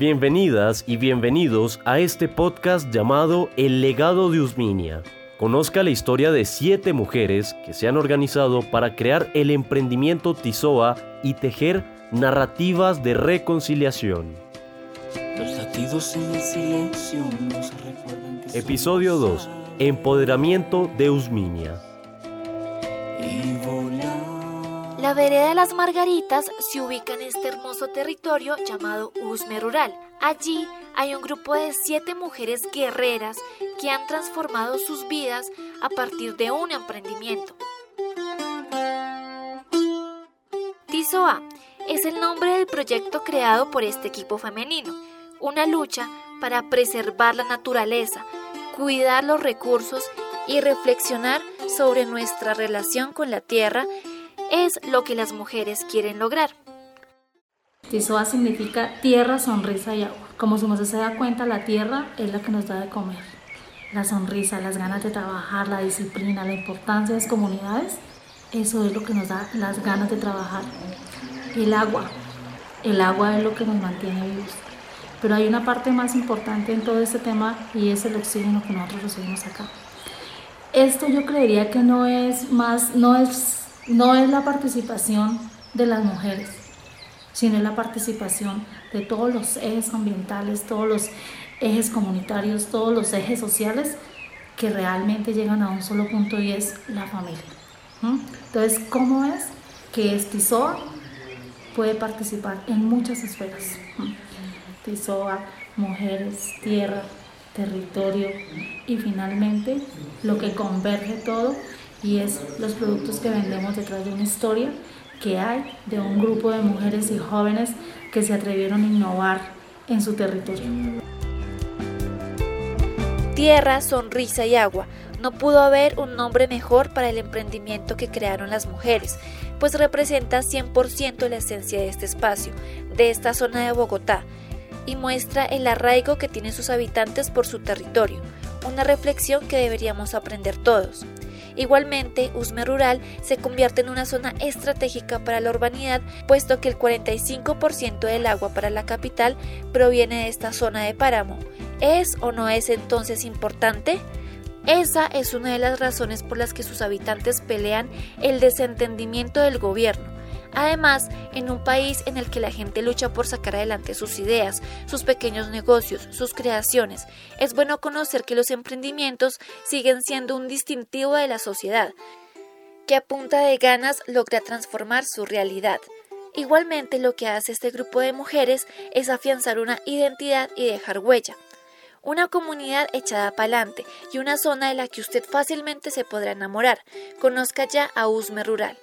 Bienvenidas y bienvenidos a este podcast llamado El legado de Usminia. Conozca la historia de siete mujeres que se han organizado para crear el emprendimiento Tizoa y tejer narrativas de reconciliación. Los latidos en el silencio nos recuerdan Episodio 2. Empoderamiento de Usminia. La vereda de las Margaritas se ubica en este hermoso territorio llamado Usme Rural. Allí hay un grupo de siete mujeres guerreras que han transformado sus vidas a partir de un emprendimiento. Tizoa es el nombre del proyecto creado por este equipo femenino, una lucha para preservar la naturaleza, cuidar los recursos y reflexionar sobre nuestra relación con la tierra es lo que las mujeres quieren lograr. Tizoa significa tierra, sonrisa y agua. Como su se da cuenta, la tierra es la que nos da de comer. La sonrisa, las ganas de trabajar, la disciplina, la importancia de las comunidades, eso es lo que nos da las ganas de trabajar. El agua, el agua es lo que nos mantiene vivos. Pero hay una parte más importante en todo este tema y es el oxígeno que nosotros recibimos acá. Esto yo creería que no es más, no es no es la participación de las mujeres, sino es la participación de todos los ejes ambientales, todos los ejes comunitarios, todos los ejes sociales que realmente llegan a un solo punto y es la familia. Entonces, ¿cómo es que Tizoa puede participar en muchas esferas? Tizoa, mujeres, tierra, territorio y finalmente lo que converge todo y es los productos que vendemos detrás de una historia que hay de un grupo de mujeres y jóvenes que se atrevieron a innovar en su territorio. Tierra, sonrisa y agua. No pudo haber un nombre mejor para el emprendimiento que crearon las mujeres, pues representa 100% la esencia de este espacio, de esta zona de Bogotá, y muestra el arraigo que tienen sus habitantes por su territorio, una reflexión que deberíamos aprender todos. Igualmente, Usme Rural se convierte en una zona estratégica para la urbanidad, puesto que el 45% del agua para la capital proviene de esta zona de páramo. ¿Es o no es entonces importante? Esa es una de las razones por las que sus habitantes pelean el desentendimiento del gobierno Además, en un país en el que la gente lucha por sacar adelante sus ideas, sus pequeños negocios, sus creaciones, es bueno conocer que los emprendimientos siguen siendo un distintivo de la sociedad, que a punta de ganas logra transformar su realidad. Igualmente lo que hace este grupo de mujeres es afianzar una identidad y dejar huella. Una comunidad echada para adelante y una zona de la que usted fácilmente se podrá enamorar. Conozca ya a Usme Rural.